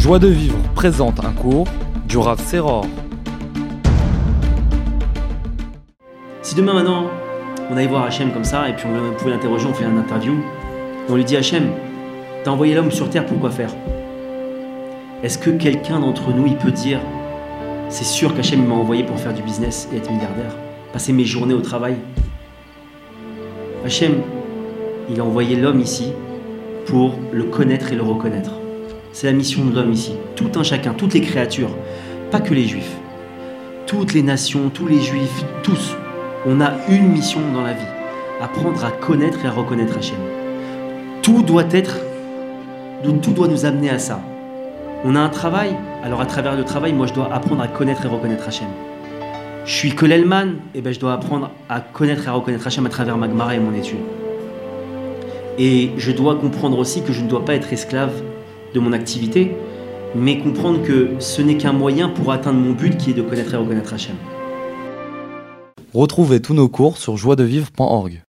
Joie de vivre présente un cours du Rav Seror. Si demain maintenant, on allait voir Hachem comme ça, et puis on pouvait l'interroger, on fait une interview, et on lui dit Hachem, t'as envoyé l'homme sur terre, pourquoi faire? Est-ce que quelqu'un d'entre nous, il peut dire C'est sûr qu'Hachem m'a envoyé pour faire du business et être milliardaire, passer mes journées au travail? Hachem, il a envoyé l'homme ici pour le connaître et le reconnaître. C'est la mission de l'homme ici. Tout un chacun, toutes les créatures, pas que les juifs. Toutes les nations, tous les juifs, tous. On a une mission dans la vie. Apprendre à connaître et à reconnaître Hachem. Tout doit être, tout doit nous amener à ça. On a un travail, alors à travers le travail, moi je dois apprendre à connaître et reconnaître Hachem. Je suis que l'Elman, et ben je dois apprendre à connaître et à reconnaître Hachem à travers Magmara et mon étude. Et je dois comprendre aussi que je ne dois pas être esclave de mon activité, mais comprendre que ce n'est qu'un moyen pour atteindre mon but qui est de connaître et reconnaître Hachem. Retrouvez tous nos cours sur joiedevivre.org.